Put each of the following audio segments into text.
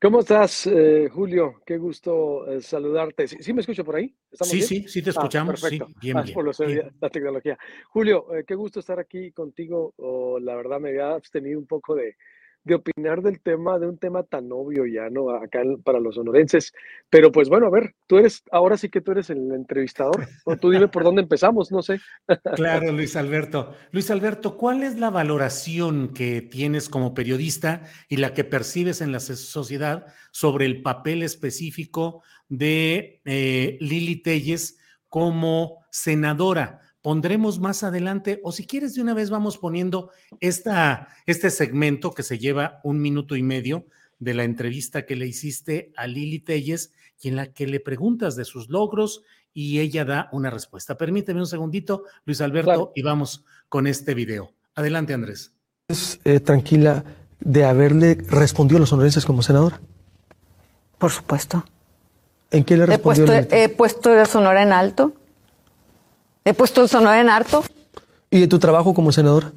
¿Cómo estás, eh, Julio? Qué gusto eh, saludarte. ¿Sí, me escucho por ahí? Sí, bien? sí, sí te escuchamos. Ah, perfecto. Sí, bien, Ah, bien, por bien. la tecnología. Julio, eh, qué gusto estar aquí contigo. Oh, la verdad me había abstenido un poco de, de opinar del tema, de un tema tan obvio ya, ¿no? Acá para los sonorenses. Pero pues bueno, a ver, tú eres, ahora sí que tú eres el entrevistador. O tú dime por dónde empezamos, no sé. Claro, Luis Alberto. Luis Alberto, ¿cuál es la valoración que tienes como periodista y la que percibes en la so- sociedad sobre el papel específico de eh, Lili Telles como senadora? Pondremos más adelante, o si quieres de una vez vamos poniendo esta, este segmento que se lleva un minuto y medio de la entrevista que le hiciste a Lili Telles y en la que le preguntas de sus logros y ella da una respuesta. Permíteme un segundito, Luis Alberto, Claro. y vamos con este video. Adelante, Andrés. eh, tranquila de haberle respondido a los sonorenses como senadora? Por supuesto. ¿En qué le He respondió? puesto, he puesto el Sonora en alto. He puesto el Sonora en alto. ¿Y de tu trabajo como senadora?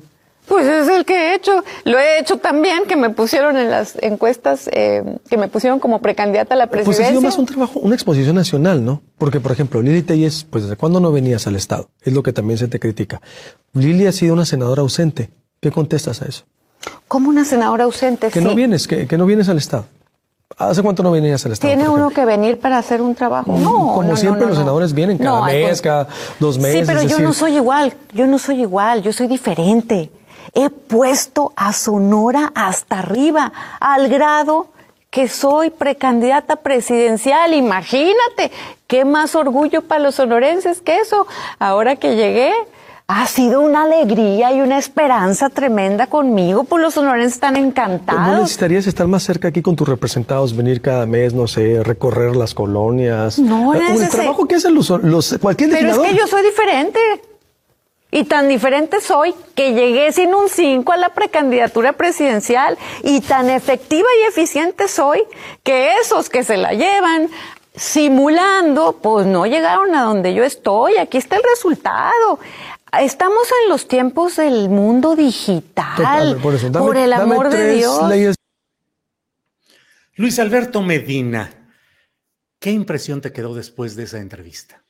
Pues es el que he hecho. Lo he hecho también, que me pusieron en las encuestas, eh, que me pusieron como precandidata a la Pues ha presidencia. sido más un trabajo, una exposición nacional, ¿no? Porque, por ejemplo, Lili Telles, pues ¿desde cuándo no venías al Estado? Es lo que también se te critica. Lili ha sido una senadora ausente. ¿Qué contestas a eso? Como una senadora ausente, Que sí. no vienes, que, que no vienes al Estado. ¿Hace cuánto no venías al Estado? ¿Tiene uno que venir para hacer un trabajo? No. Como no, no, siempre no, los senadores vienen cada mes, cada dos meses. Sí, pero yo decir, no soy igual. Yo no soy igual. Yo soy diferente. He puesto a Sonora hasta arriba, al grado que soy precandidata presidencial. Imagínate, qué más orgullo para los sonorenses que eso. Ahora que llegué, ha sido una alegría y una esperanza tremenda conmigo, pues los sonorenses están ¿No encantados. necesitarías estar más cerca aquí con tus representados, venir cada mes, no sé, recorrer las colonias? No Eh, El necesi- trabajo que hacen los, los cualquier Pero es que yo soy diferente. Y tan diferente soy que llegué sin un 5 a la precandidatura presidencial. Y tan efectiva y eficiente soy que esos que se la llevan simulando, pues no llegaron a donde yo estoy. Aquí está el resultado. Estamos en los tiempos del mundo digital. Total, por eso, dame- el dame amor de Dios. leyes Luis Alberto Medina, ¿qué impresión te quedó después de esa entrevista?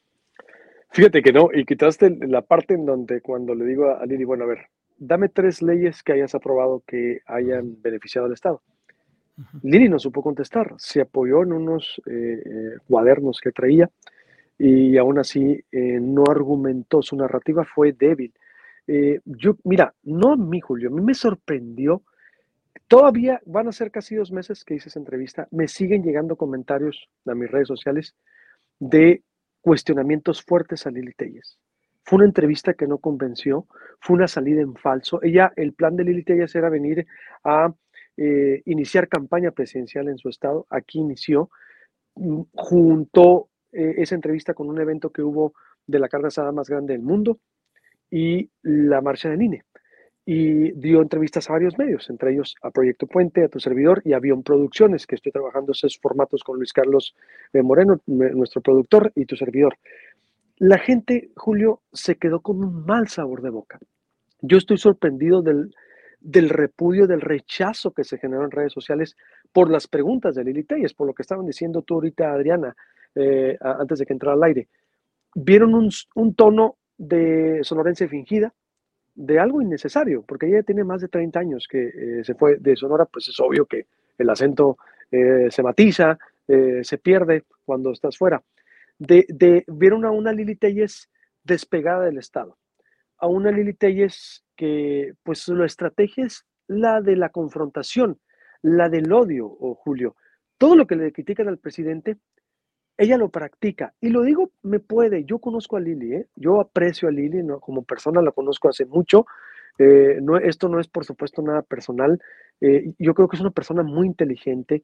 Fíjate que no, y quitaste la parte en donde cuando le digo a a Lili, bueno, a ver, dame tres leyes que hayas aprobado que hayan beneficiado al Estado. Lili no supo contestar, se apoyó en unos eh, eh, cuadernos que traía y aún así eh, no argumentó, su narrativa fue débil. Eh, yo, mira, no a mí, Julio, a mí me sorprendió, todavía van a ser casi dos meses que hice esa entrevista, me siguen llegando comentarios a mis redes sociales de cuestionamientos fuertes a Lili Telles. Fue una entrevista que no convenció, fue una salida en falso. Ella, el plan de Lili Telles era venir a eh, iniciar campaña presidencial en su estado. Aquí inició, mm, juntó eh, esa entrevista con un evento que hubo de la carne asada más grande del mundo y la marcha del INE. Y dio entrevistas a varios medios, entre ellos a Proyecto Puente, a tu servidor y a Avión Producciones, que estoy trabajando esos formatos con Luis Carlos eh, Moreno, nuestro productor, y tu servidor. La gente, Julio, se quedó con un mal sabor de boca. Yo estoy sorprendido del, del repudio, del rechazo que se generó en redes sociales por las preguntas de Lili Telles, por lo que estaban diciendo tú ahorita, Adriana, eh, antes de que entrara al aire. Vieron un, tono de sonorense fingida, de algo innecesario, porque ella tiene más de 30 años que eh, se fue de Sonora, pues es obvio que el acento eh, se matiza, se pierde cuando estás fuera. De, de vieron a una Lili Telles despegada del Estado, a una Lili Telles que pues su estrategia es la de la confrontación, la del odio, o Julio. Todo lo que le critican al presidente, ella lo practica. Y lo digo, me puede. Yo conozco a Lili, ¿eh? yo aprecio a Lili, ¿no? como persona la conozco hace mucho. Eh, no, esto no es, por supuesto, nada personal. Eh, yo creo que es una persona muy inteligente,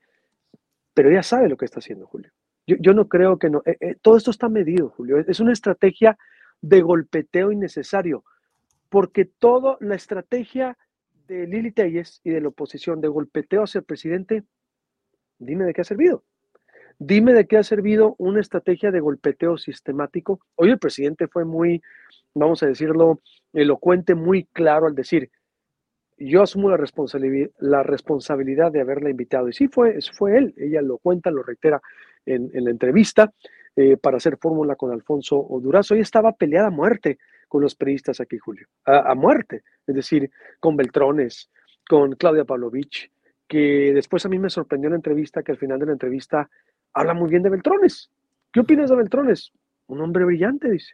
pero ella sabe lo que está haciendo, Julio. Yo, yo no creo que no. Eh, todo esto está medido, Julio. Es una estrategia de golpeteo innecesario porque toda la estrategia de Lili Telles y de la oposición de golpeteo hacia el presidente, dime de qué ha servido. Dime de qué ha servido una estrategia de golpeteo sistemático. Hoy el presidente fue muy, vamos a decirlo, elocuente, muy claro al decir, yo asumo la responsabilidad, la responsabilidad de haberla invitado. Y sí, fue, fue él, ella lo cuenta, lo reitera en, la entrevista, eh, para hacer fórmula con Alfonso Durazo. Ella estaba peleada a muerte con los periodistas aquí, Julio, a, muerte, es decir, con Beltrones, con Claudia Pavlovich, que después a mí me sorprendió la entrevista, que al final de la entrevista habla muy bien de Beltrones. ¿Qué opinas de Beltrones? Un hombre brillante, dice.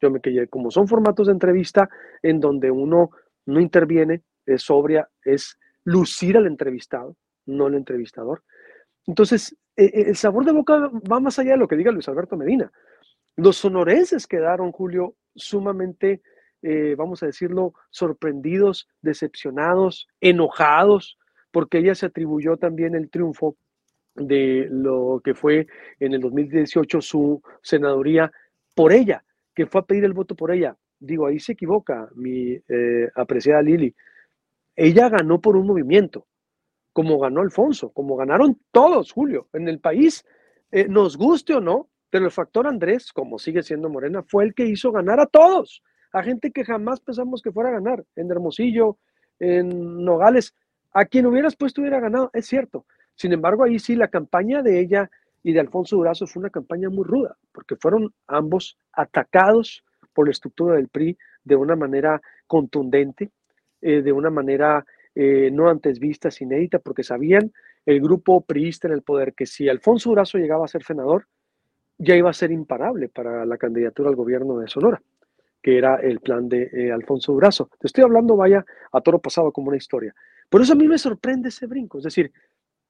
Yo me quedé, como son formatos de entrevista en donde uno no interviene, es sobria, es lucir al entrevistado, no el entrevistador. Entonces, e, e, el sabor de boca va más allá de lo que diga Luis Alberto Medina. Los sonorenses quedaron, Julio, sumamente, eh, vamos a decirlo, sorprendidos, decepcionados, enojados, porque ella se atribuyó también el triunfo de lo que fue en el 2018 su senaduría por ella, que fue a pedir el voto por ella. Digo, ahí se equivoca mi eh, apreciada Lili. Ella ganó por un movimiento, como ganó Alfonso, como ganaron todos, Julio, en el país, eh, nos guste o no, pero el factor Andrés, como sigue siendo Morena, fue el que hizo ganar a todos, a gente que jamás pensamos que fuera a ganar, en Hermosillo, en Nogales, a quien hubieras puesto hubiera ganado, es cierto. Sin embargo, ahí sí la campaña de ella y de Alfonso Durazo fue una campaña muy ruda, porque fueron ambos atacados por la estructura del PRI de una manera contundente, eh, de una manera eh, no antes vista, inédita, porque sabían el grupo priista en el poder que si Alfonso Durazo llegaba a ser senador, ya iba a ser imparable para la candidatura al gobierno de Sonora, que era el plan de eh, Alfonso Durazo. Te estoy hablando, vaya, a toro pasado como una historia. Por eso a mí me sorprende ese brinco. Es decir,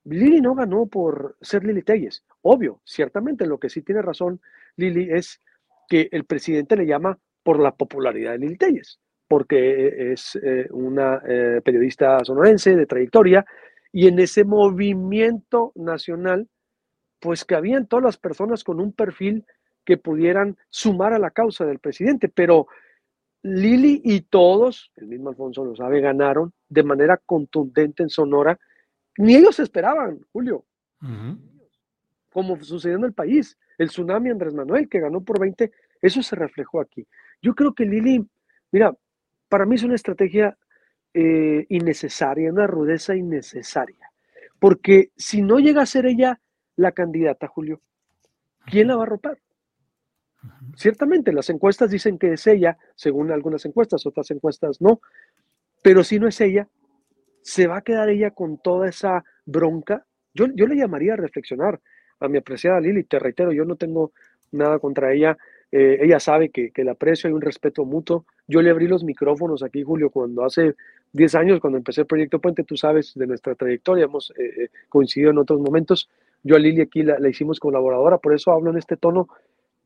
Lili no ganó por ser Lili Telles. Obvio, ciertamente lo que sí tiene razón Lili es que el presidente le llama por la popularidad de Lili Telles, porque es eh, una eh, periodista sonorense de trayectoria y en ese movimiento nacional pues que habían todas las personas con un perfil que pudieran sumar a la causa del presidente, pero Lili y todos, el mismo Alfonso lo sabe, ganaron de manera contundente en Sonora. Ni ellos esperaban, Julio, como sucedió en el país. El tsunami Andrés Manuel, que ganó por 20, eso se reflejó aquí. Yo creo que Lili, mira, para mí es una estrategia eh, innecesaria, una rudeza innecesaria, porque si no llega a ser ella la candidata, Julio, ¿quién la va a ropar? Ciertamente, las encuestas dicen que es ella, según algunas encuestas, otras encuestas no, pero si no es ella, ¿se va a quedar ella con toda esa bronca? Yo, yo le llamaría a reflexionar a mi apreciada Lili, te reitero, yo no tengo nada contra ella, eh, ella sabe que, que la aprecio, hay un respeto mutuo. Yo le abrí los micrófonos aquí, Julio, cuando hace 10 años, cuando empecé el proyecto Puente, tú sabes de nuestra trayectoria, hemos eh, eh, coincidido en otros momentos. Yo a Lili aquí la, hicimos colaboradora, por eso hablo en este tono.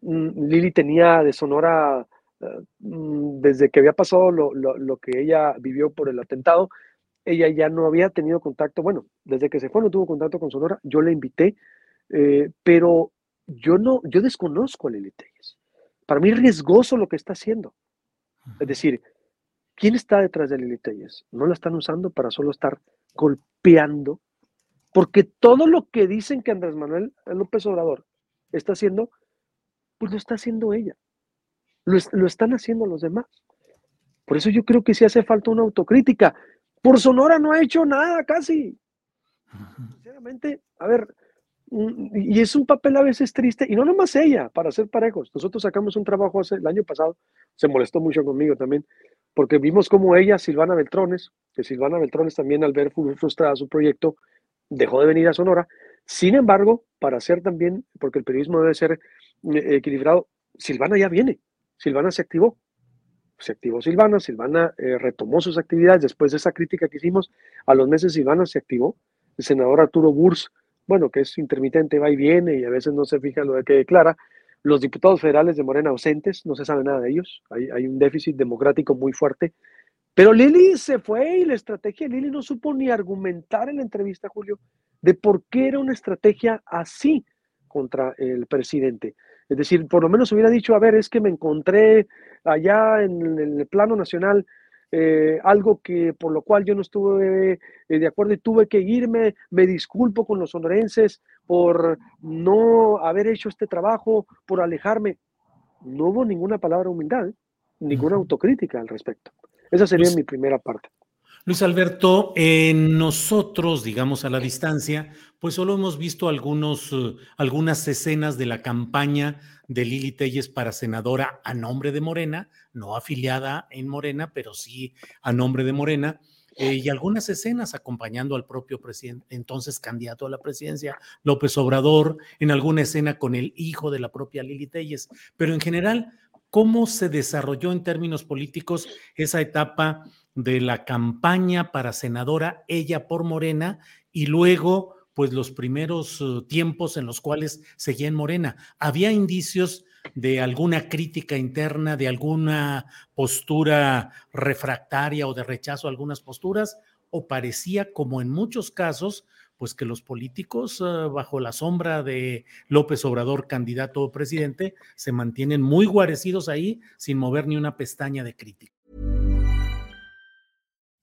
Mm, Lili tenía de Sonora, mm, desde que había pasado lo, que ella vivió por el atentado, ella ya no había tenido contacto, bueno, desde que se fue no tuvo contacto con Sonora, yo la invité, eh, pero yo no, yo desconozco a Lili Telles. Para mí es riesgoso lo que está haciendo. Es decir, ¿quién está detrás de Lili Telles? No la están usando para solo estar golpeando porque todo lo que dicen que Andrés Manuel López Obrador está haciendo, pues lo está haciendo ella. Lo, están haciendo los demás. Por eso yo creo que sí hace falta una autocrítica. Por Sonora no ha hecho nada casi. Sinceramente, a ver, mm, y es un papel a veces triste, y no nomás ella, para ser parejos. Nosotros sacamos un trabajo hace, el año pasado, se molestó mucho conmigo también, porque vimos como ella, Silvana Beltrones, que Silvana Beltrones también al ver frustrada su proyecto, dejó de venir a Sonora. Sin embargo, para hacer también, porque el periodismo debe ser eh, equilibrado, Silvana ya viene, Silvana se activó, se activó Silvana, Silvana eh, retomó sus actividades después de esa crítica que hicimos, a los meses Silvana se activó, el senador Arturo Burs, bueno, que es intermitente, va y viene y a veces no se fija lo que declara, los diputados federales de Morena ausentes, no se sabe nada de ellos, hay, hay un déficit democrático muy fuerte, pero Lili se fue y la estrategia de Lili no supo ni argumentar en la entrevista, Julio, de por qué era una estrategia así contra el presidente. Es decir, por lo menos hubiera dicho, a ver, es que me encontré allá en, el plano nacional eh, algo que por lo cual yo no estuve eh, de acuerdo y tuve que irme, me disculpo con los sonorenses por no haber hecho este trabajo, por alejarme. No hubo ninguna palabra humildad, ninguna autocrítica al respecto. Esa sería mi primera parte. Luis Alberto, en nosotros, digamos a la distancia, pues solo hemos visto algunos, eh, algunas escenas de la campaña de Lili Telles para senadora a nombre de Morena, no afiliada en Morena, pero sí a nombre de Morena. Eh, y algunas escenas acompañando al propio presidente, entonces candidato a la presidencia, López Obrador, en alguna escena con el hijo de la propia Lili Telles. Pero en general, ¿cómo se desarrolló en términos políticos esa etapa de la campaña para senadora, ella por Morena, y luego, pues los primeros eh, tiempos en los cuales seguía en Morena. ¿Había indicios de alguna crítica interna, de alguna postura refractaria o de rechazo a algunas posturas? ¿O parecía, como en muchos casos, pues que los políticos eh, bajo la sombra de López Obrador, candidato o presidente, se mantienen muy guarecidos ahí sin mover ni una pestaña de crítica?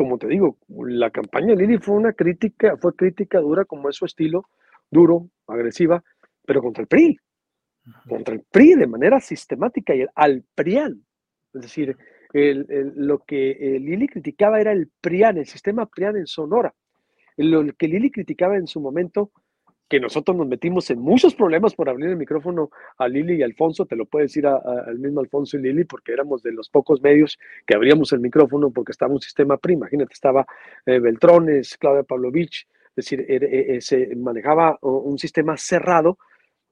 Como te digo, la campaña de Lili fue una crítica, fue crítica dura como es su estilo, duro, agresiva, pero contra el PRI, contra el PRI de manera sistemática y al PRIAN. Es decir, lo que eh, Lili criticaba era el PRIAN, el sistema PRIAN en Sonora. Lo que Lili criticaba en su momento que nosotros nos metimos en muchos problemas por abrir el micrófono a Lili y Alfonso, te lo puede decir al mismo Alfonso y Lili, porque éramos de los pocos medios que abríamos el micrófono porque estaba un sistema PRI, imagínate, estaba eh, Beltrones, Claudia Pavlovich, es decir, eh, eh, se manejaba un sistema cerrado,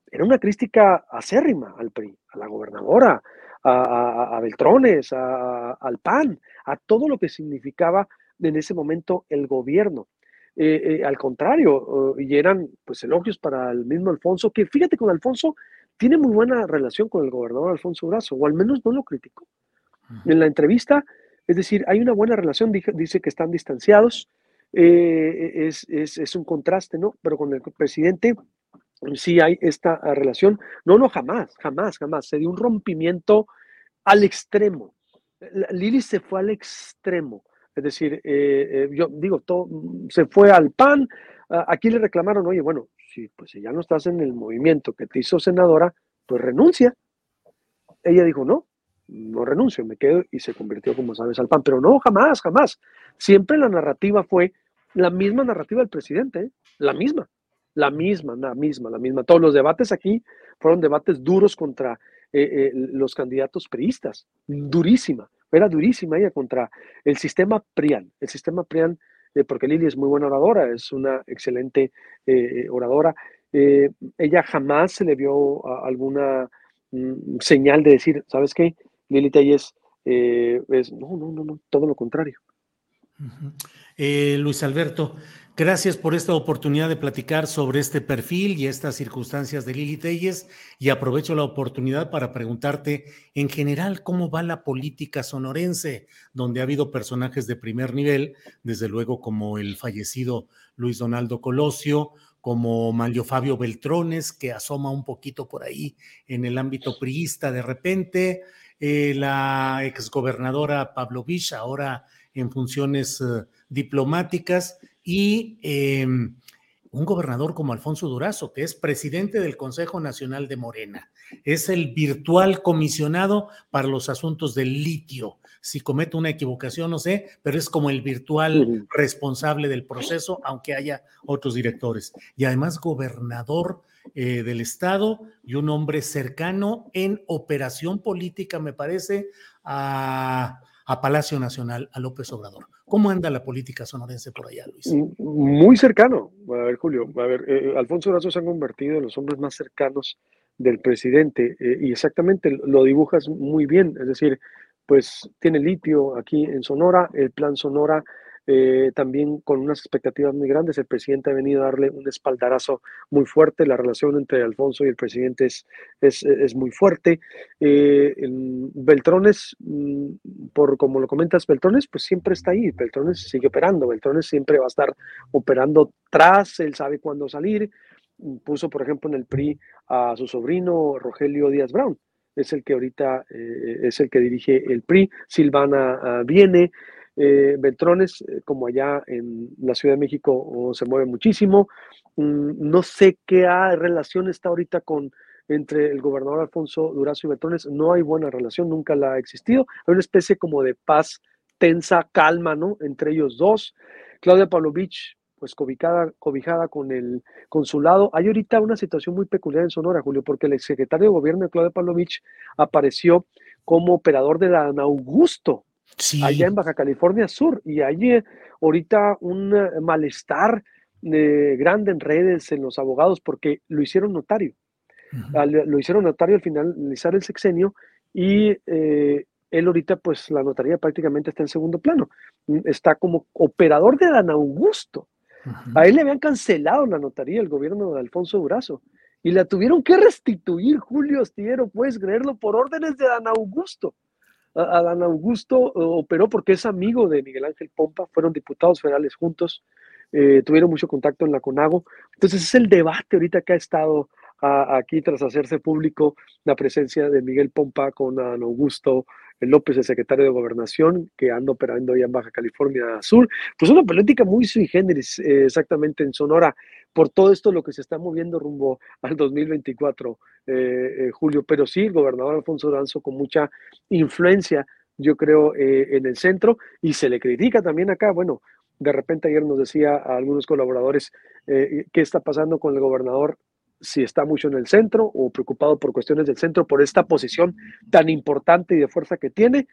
era una crítica acérrima al PRI, a la gobernadora, a, Beltrones, al PAN, a todo lo que significaba en ese momento el gobierno. Eh, eh, al contrario, y eran pues elogios para el mismo Alfonso, que fíjate con Alfonso tiene muy buena relación con el gobernador Alfonso Brazo, o al menos no lo criticó. En la entrevista, es decir, hay una buena relación, dice, que están distanciados, eh, es, es, un contraste, ¿no? Pero con el presidente sí hay esta relación. No, no, jamás, jamás, jamás. Se dio un rompimiento al extremo. Lili se fue al extremo. Es decir, eh, eh, yo digo, todo, se fue al PAN, aquí le reclamaron, oye, bueno, si, pues, si ya no estás en el movimiento que te hizo senadora, pues renuncia. Ella dijo, no, no renuncio, me quedo y se convirtió, como sabes, al PAN. Pero no, jamás, jamás. Siempre la narrativa fue la misma narrativa del presidente, ¿eh? la misma, la misma, la misma, la misma. Todos los debates aquí fueron debates duros contra los candidatos priistas, durísima, era durísima ella contra el sistema PRIAN, el sistema PRIAN, porque Lili es muy buena oradora, es una excelente oradora, ella jamás se le vio alguna mm, señal de decir, ¿sabes qué? Lili Telles es, no, no, no, no, todo lo contrario. Luis Alberto, Gracias por esta oportunidad de platicar sobre este perfil y estas circunstancias de Lili Telles y aprovecho la oportunidad para preguntarte en general cómo va la política sonorense, donde ha habido personajes de primer nivel, desde luego como el fallecido Luis Donaldo Colosio, como Manlio Fabio Beltrones, que asoma un poquito por ahí en el ámbito priista de repente, eh, la exgobernadora Pablo Vich, ahora en funciones eh, diplomáticas, y em, un gobernador como Alfonso Durazo, que es presidente del Consejo Nacional de Morena, es el virtual comisionado para los asuntos del litio. Si cometo una equivocación, no sé, pero es como el virtual responsable del proceso, aunque haya otros directores. Y además gobernador eh, del estado y un hombre cercano en operación política, me parece, a a Palacio Nacional, a López Obrador. ¿Cómo anda la política sonorense por allá, Luis? Muy cercano. A ver, Julio, a ver, eh, Alfonso Durazo se han convertido en los hombres más cercanos del presidente eh, y exactamente lo dibujas muy bien, es decir, pues tiene litio aquí en Sonora, el plan Sonora eh, también con unas expectativas muy grandes. El presidente ha venido a darle un espaldarazo muy fuerte. La relación entre Alfonso y el presidente es, es, muy fuerte. Eh, Beltrones, mm, por como lo comentas, Beltrones, pues siempre está ahí. Beltrones sigue operando. Beltrones siempre va a estar operando tras. Él sabe cuándo salir. Puso, por ejemplo, en el PRI a su sobrino Rogelio Díaz Brown. Es el que ahorita eh, es el que dirige el PRI. Silvana ah, viene. Eh, Beltrones, eh, como allá en la Ciudad de México, se mueve muchísimo. Mm, no sé qué relación está ahorita con entre el gobernador Alfonso Durazo y Beltrones. No hay buena relación, nunca la ha existido. Hay una especie como de paz tensa, calma, ¿no? Entre ellos dos. Claudia Pavlovich, pues cobijada, cobijada con el consulado. Hay ahorita una situación muy peculiar en Sonora, Julio, porque el secretario de gobierno Claudia Pavlovich apareció como operador de la Augusto, allá en Baja California Sur. Y allí ahorita un eh, malestar eh, grande en redes, en los abogados, porque lo hicieron notario. lo hicieron notario al finalizar el sexenio y eh, él ahorita, pues la notaría prácticamente está en segundo plano. Mm, está como operador de Dan Augusto. A él le habían cancelado la notaría el gobierno de Alfonso Durazo y la tuvieron que restituir, Julio Astillero, puedes creerlo, por órdenes de Dan Augusto. Adán Augusto eh, operó porque es amigo de Miguel Ángel Pompa, fueron diputados federales juntos, eh, tuvieron mucho contacto en la CONAGO. Entonces es el debate ahorita que ha estado aquí tras hacerse público la presencia de Miguel Pompa con Adán Augusto López, el secretario de Gobernación, que anda operando ya en Baja California Sur. Pues una política muy sui generis, eh, exactamente en Sonora, por todo esto lo que se está moviendo rumbo al 2024, eh, eh, Julio. Pero sí, el gobernador Alfonso Danzo con mucha influencia, yo creo, en el centro, y se le critica también acá. Bueno, de repente ayer nos decía a algunos colaboradores qué está pasando con el gobernador si está mucho en el centro o preocupado por cuestiones del centro, por esta posición tan importante y de fuerza que tiene,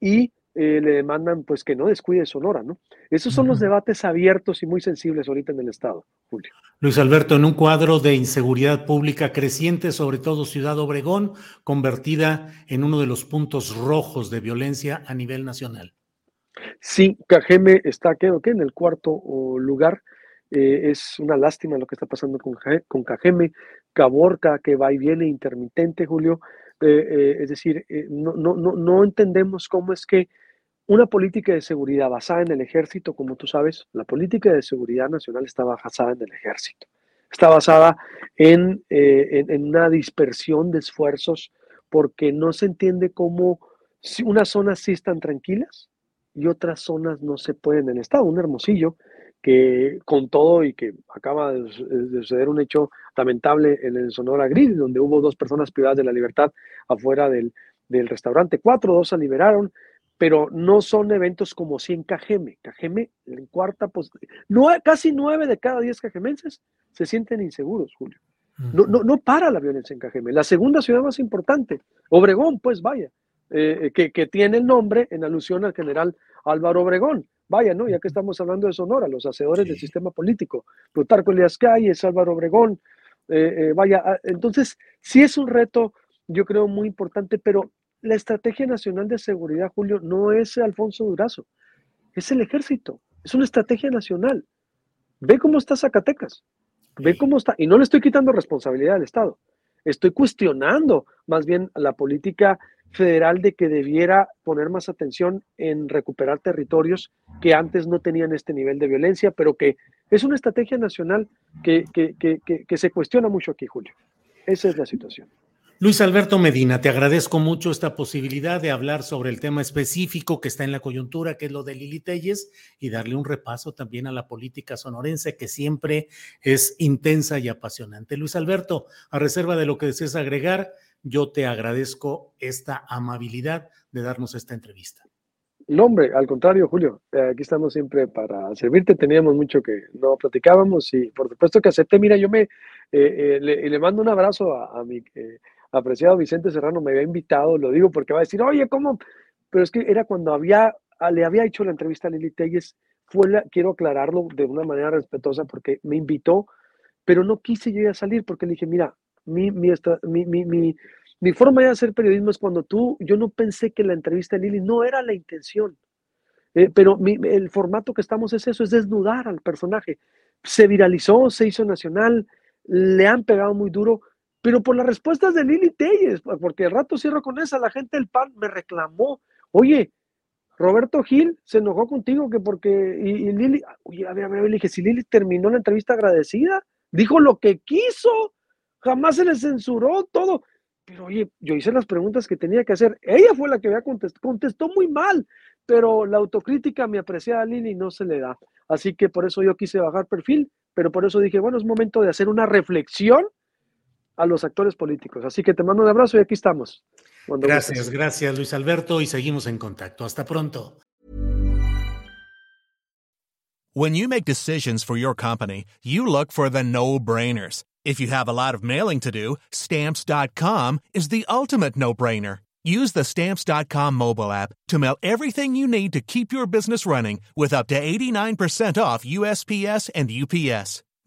y eh, le demandan pues que no descuide Sonora, ¿no? Esos son los debates abiertos y muy sensibles ahorita en el Estado, Julio. Luis Alberto, en un cuadro de inseguridad pública creciente, sobre todo Ciudad Obregón, convertida en uno de los puntos rojos de violencia a nivel nacional. Sí, Cajeme está, creo que en el cuarto lugar eh, es una lástima lo que está pasando con, con Cajeme, Caborca, que va y viene intermitente, Julio. Eh, eh, es decir, no, no, no, entendemos cómo es que una política de seguridad basada en el ejército, como tú sabes, la política de seguridad nacional está basada en el ejército. Está basada en, en, una dispersión de esfuerzos porque no se entiende cómo unas zonas sí están tranquilas y otras zonas no se pueden en el Estado. Un hermosillo que con todo y que acaba de, suceder un hecho lamentable en el Sonora Grill, donde hubo dos personas privadas de la libertad afuera del, restaurante. Cuatro, dos se liberaron, pero no son eventos como si en Cajeme. Cajeme, en cuarta, pues, no, casi nueve de cada diez cajemenses se sienten inseguros, Julio. No, no, no para la violencia en Cajeme. La segunda ciudad más importante, Obregón, pues vaya, eh, que, que, tiene el nombre en alusión al general Álvaro Obregón. Vaya, ¿no? Ya que estamos hablando de Sonora, los hacedores del sistema político. Plutarco Elias Calles, Álvaro Obregón. Eh, eh, vaya, ah, entonces, sí es un reto, yo creo, muy importante, pero la Estrategia Nacional de Seguridad, Julio, no es Alfonso Durazo, es el ejército, es una estrategia nacional. Ve cómo está Zacatecas, ve cómo está, y no le estoy quitando responsabilidad al Estado, estoy cuestionando más bien la política federal de que debiera poner más atención en recuperar territorios que antes no tenían este nivel de violencia, pero que es una estrategia nacional que, se cuestiona mucho aquí, Julio. Esa es la situación. Luis Alberto Medina, te agradezco mucho esta posibilidad de hablar sobre el tema específico que está en la coyuntura, que es lo de Lili Telles, y darle un repaso también a la política sonorense, que siempre es intensa y apasionante. Luis Alberto, a reserva de lo que desees agregar, yo te agradezco esta amabilidad de darnos esta entrevista. No, hombre, al contrario, Julio, eh, aquí estamos siempre para servirte. Teníamos mucho que no platicábamos y por supuesto que acepté. Mira, yo me eh, eh, le, mando un abrazo a mi apreciado Vicente Serrano, me había invitado, lo digo porque va a decir, oye, ¿cómo? Pero es que era cuando había, le había hecho la entrevista a Lili Telles, fue la, quiero aclararlo de una manera respetuosa porque me invitó, pero no quise yo ya salir porque le dije, mira, mi, mi, mi, mi, mi forma de hacer periodismo es cuando tú, yo no pensé que la entrevista de Lili no era la intención, eh, pero el formato que estamos es eso, es desnudar al personaje. Se viralizó, se hizo nacional, le han pegado muy duro, pero por las respuestas de Lili Telles, porque el rato cierro con esa, la gente del PAN me reclamó, oye, Roberto Gil se enojó contigo que porque, y, Lili, oye, a ver, a ver, le dije, si Lili terminó la entrevista agradecida, dijo lo que quiso, jamás se le censuró todo, pero oye, yo hice las preguntas que tenía que hacer, ella fue la que había contestado, contestó muy mal, pero la autocrítica me apreciaba a Lili no se le da, así que por eso yo quise bajar perfil, pero por eso dije, bueno, es momento de hacer una reflexión a los actores políticos. Así que te mando un abrazo y aquí estamos. gracias, gustes. gracias Luis Alberto y seguimos en contacto. Hasta pronto. When you make decisions for your company, you look for the no-brainers. If you have a lot of mailing to do, stamps.com is the ultimate no-brainer. Use the stamps.com mobile app to mail everything you need to keep your business running with up to 89% off USPS and UPS.